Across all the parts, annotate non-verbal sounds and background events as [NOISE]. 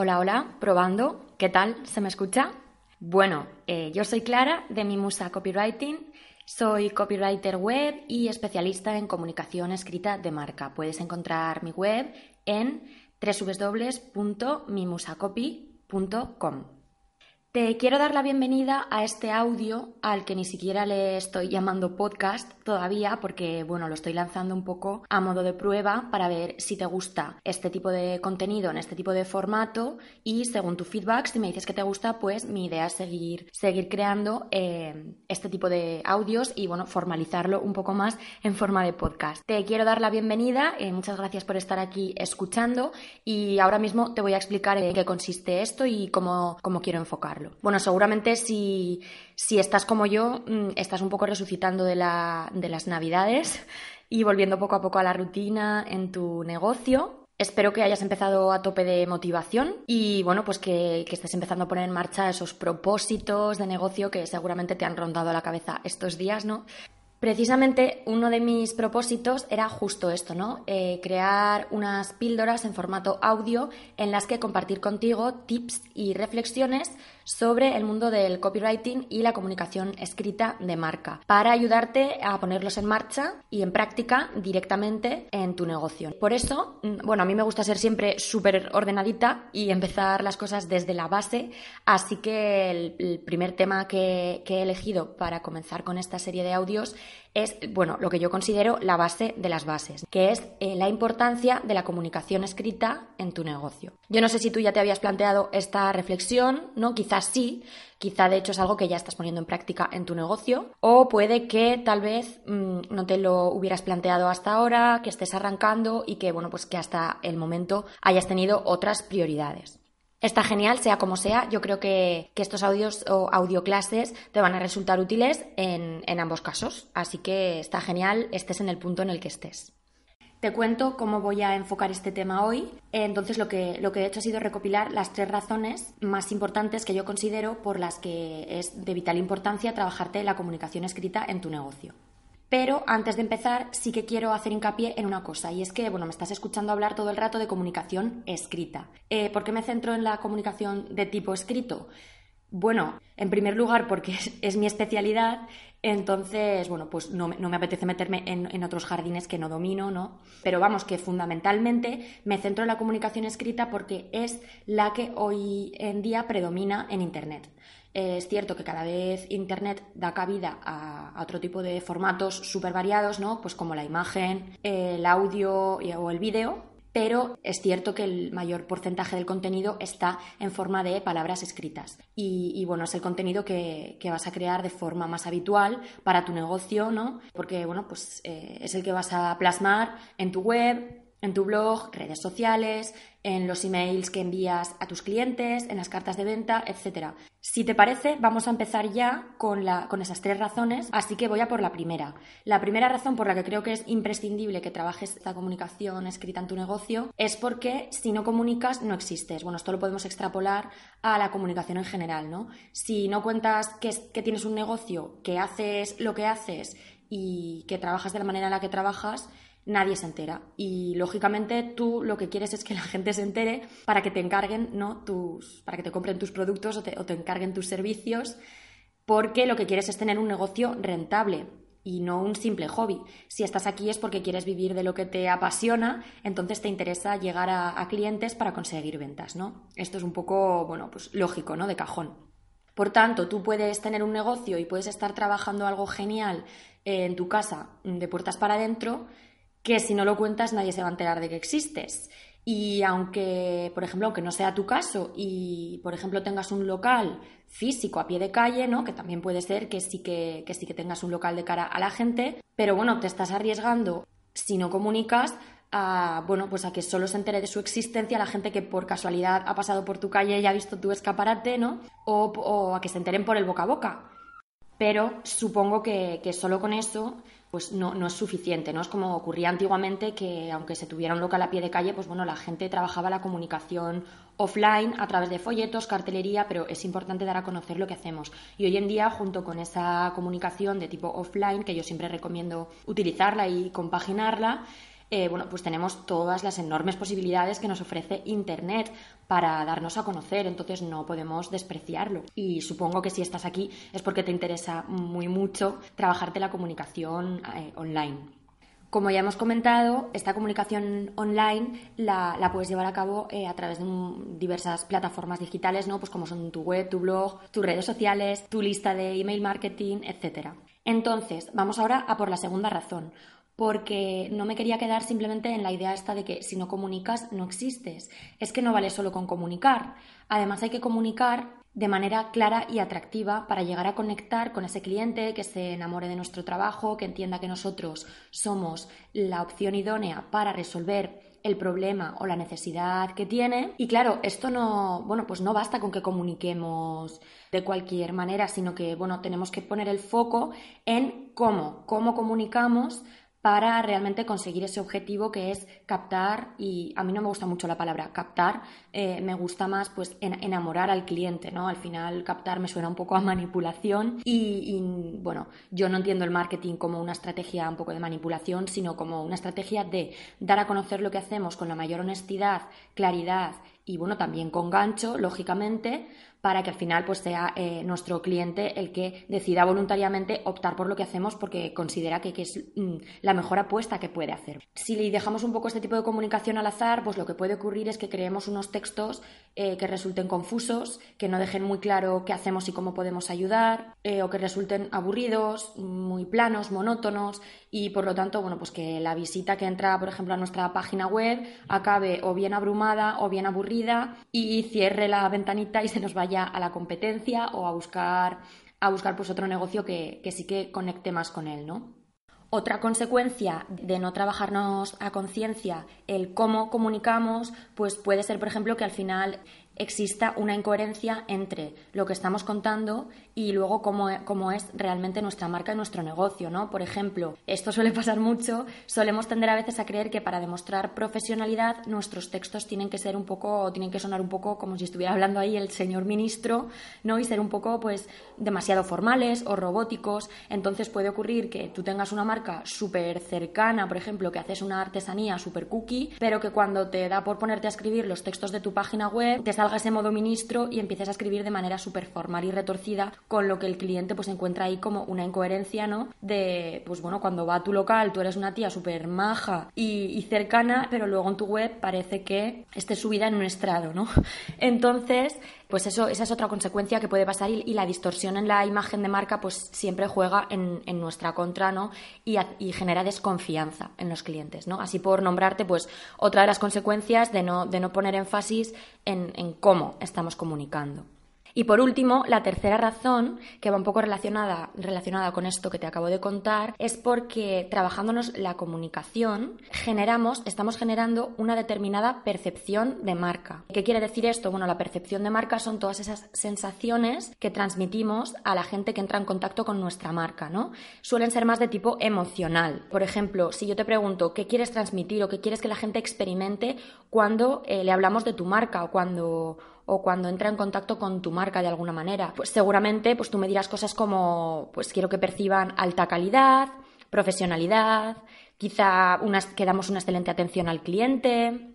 Hola, hola, probando. ¿Qué tal? ¿Se me escucha? Bueno, eh, yo soy Clara de Mi Musa Copywriting. Soy copywriter web y especialista en comunicación escrita de marca. Puedes encontrar mi web en www.mimusacopy.com. Te quiero dar la bienvenida a este audio al que ni siquiera le estoy llamando podcast todavía porque, bueno, lo estoy lanzando un poco a modo de prueba para ver si te gusta este tipo de contenido en este tipo de formato y según tu feedback, si me dices que te gusta, pues mi idea es seguir, seguir creando eh, este tipo de audios y, bueno, formalizarlo un poco más en forma de podcast. Te quiero dar la bienvenida, eh, muchas gracias por estar aquí escuchando y ahora mismo te voy a explicar en qué consiste esto y cómo, cómo quiero enfocar. Bueno, seguramente si, estás como yo, mm, estás un poco resucitando de, las navidades [LAUGHS] y volviendo poco a poco a la rutina en tu negocio. Espero que hayas empezado a tope de motivación y bueno, pues que, que, estés empezando a poner en marcha esos propósitos de negocio que seguramente te han rondado la cabeza estos días, ¿no? Precisamente uno de mis propósitos era justo esto, ¿no? Eh, crear unas píldoras en formato audio en las que compartir contigo tips y reflexiones sobre el mundo del copywriting y la comunicación escrita de marca, para ayudarte a ponerlos en marcha y en práctica directamente en tu negocio. Por eso, mm, bueno, a mí me gusta ser siempre súper ordenadita y empezar las cosas desde la base, así que el, primer tema que he elegido para comenzar con esta serie de audios es, bueno, lo que yo considero la base de las bases, que es eh, la importancia de la comunicación escrita en tu negocio. Yo no sé si tú ya te habías planteado esta reflexión, ¿no? Quizás sí, quizá de hecho es algo que ya estás poniendo en práctica en tu negocio, o puede que tal vez mm, no te lo hubieras planteado hasta ahora, que estés arrancando y que, bueno, pues que hasta el momento hayas tenido otras prioridades. Está genial, sea como sea. Yo creo que, estos audios o audioclases te van a resultar útiles en, ambos casos. Así que está genial, estés en el punto en el que estés. Te cuento cómo voy a enfocar este tema hoy. Entonces, lo que, lo que he hecho ha sido recopilar las tres razones más importantes que yo considero por las que es de vital importancia trabajarte la comunicación escrita en tu negocio. Pero antes de empezar, sí que quiero hacer hincapié en una cosa, y es que, bueno, me estás escuchando hablar todo el rato de comunicación escrita. Eh, ¿Por qué me centro en la comunicación de tipo escrito? Bueno, en primer lugar porque es, mi especialidad, entonces, bueno, pues no, me apetece meterme en, en, otros jardines que no domino, ¿no? Pero vamos, que fundamentalmente me centro en la comunicación escrita porque es la que hoy en día predomina en Internet. Es cierto que cada vez Internet da cabida a, otro tipo de formatos súper variados, ¿no? Pues como la imagen, el audio o el vídeo, pero es cierto que el mayor porcentaje del contenido está en forma de palabras escritas. Y, bueno, es el contenido que, vas a crear de forma más habitual para tu negocio, ¿no? Porque, bueno, pues eh, es el que vas a plasmar en tu web, en tu blog, redes sociales, en los emails que envías a tus clientes, en las cartas de venta, etc. Si te parece, vamos a empezar ya con, con, esas tres razones, así que voy a por la primera. La primera razón por la que creo que es imprescindible que trabajes esta comunicación escrita en tu negocio es porque si no comunicas no existes. Bueno, esto lo podemos extrapolar a la comunicación en general, ¿no? Si no cuentas que, que tienes un negocio, que haces lo que haces y que trabajas de la manera en la que trabajas, nadie se entera. Y lógicamente tú lo que quieres es que la gente se entere para que te encarguen, ¿no? Tus, para que te compren tus productos o te, encarguen tus servicios, porque lo que quieres es tener un negocio rentable y no un simple hobby. Si estás aquí es porque quieres vivir de lo que te apasiona, entonces te interesa llegar a, a, clientes para conseguir ventas, ¿no? Esto es un poco, bueno, pues lógico, ¿no? De cajón. Por tanto, tú puedes tener un negocio y puedes estar trabajando algo genial en tu casa de puertas para adentro, que si no lo cuentas nadie se va a enterar de que existes. Y aunque, por ejemplo, aunque no sea tu caso y, por ejemplo, tengas un local físico a pie de calle, ¿no? Que también puede ser que sí que, sí que tengas un local de cara a la gente, pero bueno, te estás arriesgando si no comunicas a, bueno, pues a que solo se entere de su existencia la gente que por casualidad ha pasado por tu calle y ha visto tu escaparate, ¿no? O, a que se enteren por el boca a boca. Pero supongo que, que solo con eso pues no, no, es suficiente, ¿no? Es como ocurría antiguamente que aunque se tuviera un local a pie de calle, pues bueno, la gente trabajaba la comunicación offline a través de folletos, cartelería, pero es importante dar a conocer lo que hacemos. Y hoy en día, junto con esa comunicación de tipo offline, que yo siempre recomiendo utilizarla y compaginarla, eh, bueno, pues tenemos todas las enormes posibilidades que nos ofrece Internet para darnos a conocer, entonces no podemos despreciarlo. Y supongo que si estás aquí es porque te interesa muy mucho trabajarte la comunicación eh, online. Como ya hemos comentado, esta comunicación online la, puedes llevar a cabo eh, a través de diversas plataformas digitales, ¿no? Pues como son tu web, tu blog, tus redes sociales, tu lista de email marketing, etc. Entonces, vamos ahora a por la segunda razón, porque no me quería quedar simplemente en la idea esta de que si no comunicas no existes. Es que no vale solo con comunicar. Además hay que comunicar de manera clara y atractiva para llegar a conectar con ese cliente que se enamore de nuestro trabajo, que entienda que nosotros somos la opción idónea para resolver el problema o la necesidad que tiene. Y claro, esto no, bueno, pues no basta con que comuniquemos de cualquier manera, sino que, bueno, tenemos que poner el foco en cómo, cómo comunicamos para realmente conseguir ese objetivo que es captar, y a mí no me gusta mucho la palabra captar, eh, me gusta más pues enamorar al cliente, ¿no? Al final captar me suena un poco a manipulación y, y, bueno, yo no entiendo el marketing como una estrategia un poco de manipulación, sino como una estrategia de dar a conocer lo que hacemos con la mayor honestidad, claridad y bueno, también con gancho, lógicamente, para que al final pues sea eh, nuestro cliente el que decida voluntariamente optar por lo que hacemos porque considera que, es mm, la mejor apuesta que puede hacer. Si le dejamos un poco este tipo de comunicación al azar, pues lo que puede ocurrir es que creemos unos textos eh, que resulten confusos, que no dejen muy claro qué hacemos y cómo podemos ayudar, eh, o que resulten aburridos, muy planos, monótonos, y por lo tanto, bueno, pues que la visita que entra, por ejemplo, a nuestra página web acabe o bien abrumada o bien aburrida y cierre la ventanita y se nos a la competencia o a buscar, a buscar pues otro negocio que, que sí que conecte más con él, ¿no? Otra consecuencia de no trabajarnos a conciencia el cómo comunicamos, pues puede ser, por ejemplo, que al final exista una incoherencia entre lo que estamos contando y luego cómo, cómo, es realmente nuestra marca y nuestro negocio, ¿no? Por ejemplo, esto suele pasar mucho, solemos tender a veces a creer que para demostrar profesionalidad nuestros textos tienen que ser un poco, tienen que sonar un poco como si estuviera hablando ahí el señor ministro, ¿no? Y ser un poco, pues, demasiado formales o robóticos. Entonces puede ocurrir que tú tengas una marca súper cercana, por ejemplo, que haces una artesanía súper cookie, pero que cuando te da por ponerte a escribir los textos de tu página web, te salga ese modo ministro y empieces a escribir de manera súper formal y retorcida con lo que el cliente pues encuentra ahí como una incoherencia, ¿no? De, pues bueno, cuando va a tu local tú eres una tía súper maja y, cercana, pero luego en tu web parece que estés subida en un estrado, ¿no? [LAUGHS] Entonces, pues eso, esa es otra consecuencia que puede pasar y, la distorsión en la imagen de marca pues siempre juega en, nuestra contra, ¿no? Y, genera desconfianza en los clientes, ¿no? Así por nombrarte, pues otra de las consecuencias de no, de no poner énfasis en, en cómo estamos comunicando. Y por último, la tercera razón, que va un poco relacionada, relacionada con esto que te acabo de contar, es porque trabajándonos la comunicación, generamos, estamos generando una determinada percepción de marca. ¿Qué quiere decir esto? Bueno, la percepción de marca son todas esas sensaciones que transmitimos a la gente que entra en contacto con nuestra marca, ¿no? Suelen ser más de tipo emocional. Por ejemplo, si yo te pregunto qué quieres transmitir o qué quieres que la gente experimente cuando eh, le hablamos de tu marca o cuando o cuando entra en contacto con tu marca de alguna manera. Pues seguramente pues tú me dirás cosas como pues quiero que perciban alta calidad, profesionalidad, quizá unas, que damos una excelente atención al cliente,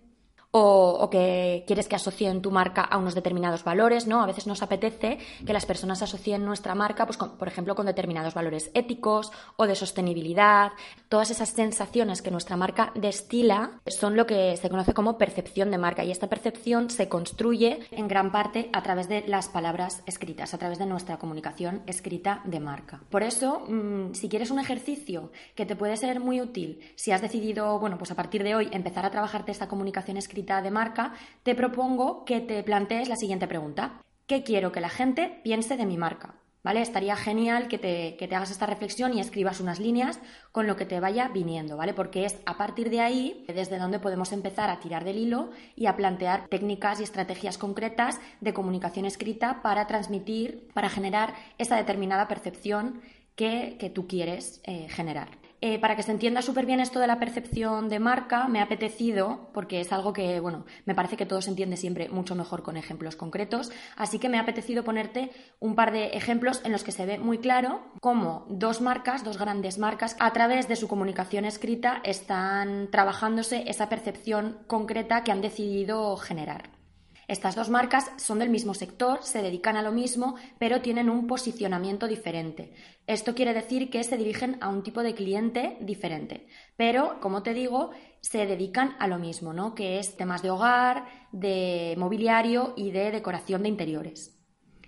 o, que quieres que asocien tu marca a unos determinados valores, ¿no? A veces nos apetece que las personas asocien nuestra marca, pues, por ejemplo, con determinados valores éticos o de sostenibilidad. Todas esas sensaciones que nuestra marca destila son lo que se conoce como percepción de marca y esta percepción se construye en gran parte a través de las palabras escritas, a través de nuestra comunicación escrita de marca. Por eso, mm, si quieres un ejercicio que te puede ser muy útil, si has decidido, bueno, pues a partir de hoy empezar a trabajarte esta comunicación escrita de marca, te propongo que te plantees la siguiente pregunta. ¿Qué quiero que la gente piense de mi marca? ¿Vale? Estaría genial que te, que te, hagas esta reflexión y escribas unas líneas con lo que te vaya viniendo, ¿vale? Porque es a partir de ahí desde donde podemos empezar a tirar del hilo y a plantear técnicas y estrategias concretas de comunicación escrita para transmitir, para generar esa determinada percepción que, tú quieres eh, generar. Eh, para que se entienda súper bien esto de la percepción de marca, me ha apetecido, porque es algo que, bueno, me parece que todo se entiende siempre mucho mejor con ejemplos concretos, así que me ha apetecido ponerte un par de ejemplos en los que se ve muy claro cómo dos marcas, dos grandes marcas, a través de su comunicación escrita están trabajándose esa percepción concreta que han decidido generar. Estas dos marcas son del mismo sector, se dedican a lo mismo, pero tienen un posicionamiento diferente. Esto quiere decir que se dirigen a un tipo de cliente diferente, pero, como te digo, se dedican a lo mismo, ¿no? Que es temas de hogar, de mobiliario y de decoración de interiores.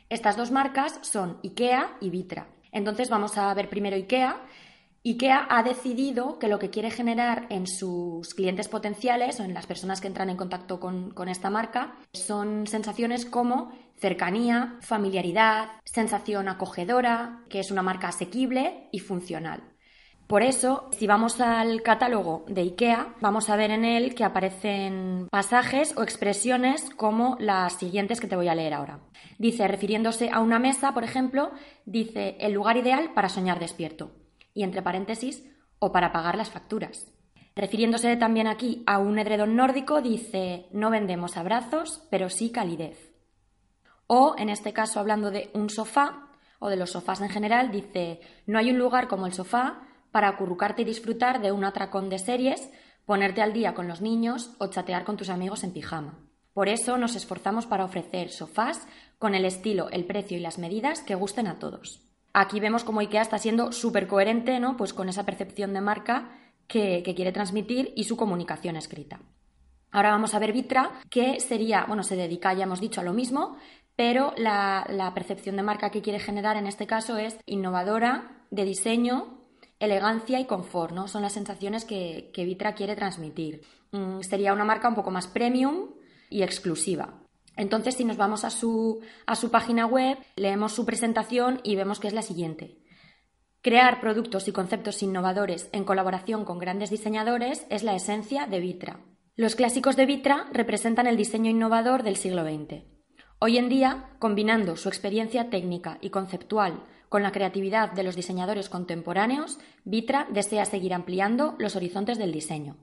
Estas dos marcas son IKEA y Vitra. Entonces vamos a ver primero IKEA IKEA ha decidido que lo que quiere generar en sus clientes potenciales o en las personas que entran en contacto con, esta marca son sensaciones como cercanía, familiaridad, sensación acogedora, que es una marca asequible y funcional. Por eso, si vamos al catálogo de IKEA, vamos a ver en él que aparecen pasajes o expresiones como las siguientes que te voy a leer ahora. Dice, refiriéndose a una mesa, por ejemplo, dice el lugar ideal para soñar despierto y entre paréntesis, o para pagar las facturas. Refiriéndose también aquí a un edredón nórdico, dice, no vendemos abrazos, pero sí calidez. O, en este caso, hablando de un sofá, o de los sofás en general, dice, no hay un lugar como el sofá para acurrucarte y disfrutar de un atracón de series, ponerte al día con los niños o chatear con tus amigos en pijama. Por eso nos esforzamos para ofrecer sofás con el estilo, el precio y las medidas que gusten a todos. Aquí vemos como IKEA está siendo súper coherente, ¿no? Pues con esa percepción de marca que, quiere transmitir y su comunicación escrita. Ahora vamos a ver Vitra, que sería, bueno, se dedica, ya hemos dicho, a lo mismo, pero la, percepción de marca que quiere generar en este caso es innovadora, de diseño, elegancia y confort, ¿no? Son las sensaciones que, que Vitra quiere transmitir. Mm, sería una marca un poco más premium y exclusiva. Entonces, si nos vamos a su, a su página web, leemos su presentación y vemos que es la siguiente. Crear productos y conceptos innovadores en colaboración con grandes diseñadores es la esencia de Vitra. Los clásicos de Vitra representan el diseño innovador del siglo XX. Hoy en día, combinando su experiencia técnica y conceptual con la creatividad de los diseñadores contemporáneos, Vitra desea seguir ampliando los horizontes del diseño.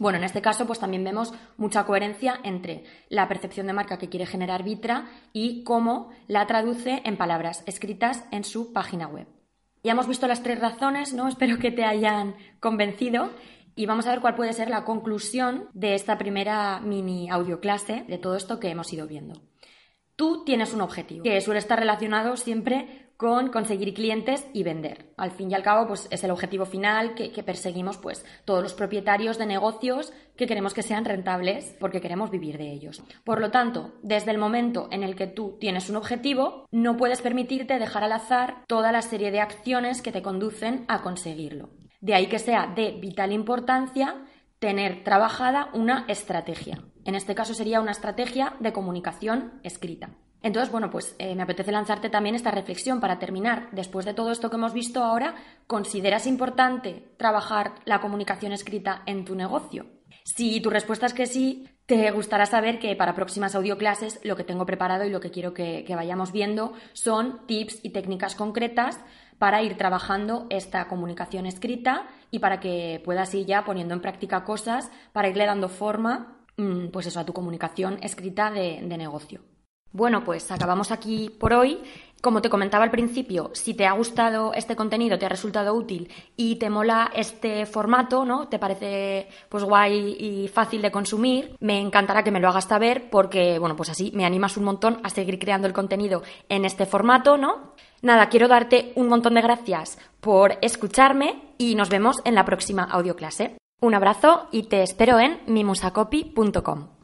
Bueno, en este caso, pues también vemos mucha coherencia entre la percepción de marca que quiere generar Vitra y cómo la traduce en palabras escritas en su página web. Ya hemos visto las tres razones, ¿no? Espero que te hayan convencido. Y vamos a ver cuál puede ser la conclusión de esta primera mini audioclase de todo esto que hemos ido viendo. Tú tienes un objetivo que suele estar relacionado siempre con conseguir clientes y vender. Al fin y al cabo, pues es el objetivo final que, perseguimos pues todos los propietarios de negocios que queremos que sean rentables porque queremos vivir de ellos. Por lo tanto, desde el momento en el que tú tienes un objetivo, no puedes permitirte dejar al azar toda la serie de acciones que te conducen a conseguirlo. De ahí que sea de vital importancia tener trabajada una estrategia. En este caso sería una estrategia de comunicación escrita. Entonces, bueno, pues eh, me apetece lanzarte también esta reflexión para terminar. Después de todo esto que hemos visto ahora, ¿consideras importante trabajar la comunicación escrita en tu negocio? Si tu respuesta es que sí, te gustará saber que para próximas audioclases lo que tengo preparado y lo que quiero que, vayamos viendo son tips y técnicas concretas para ir trabajando esta comunicación escrita y para que puedas ir ya poniendo en práctica cosas para irle dando forma, mm, pues eso, a tu comunicación escrita de negocio. Bueno, pues acabamos aquí por hoy. Como te comentaba al principio, si te ha gustado este contenido, te ha resultado útil y te mola este formato, ¿no? Te parece pues guay y fácil de consumir, me encantará que me lo hagas saber porque, bueno, pues así me animas un montón a seguir creando el contenido en este formato, ¿no? Nada, quiero darte un montón de gracias por escucharme y nos vemos en la próxima audioclase. Un abrazo y te espero en mimusacopi.com.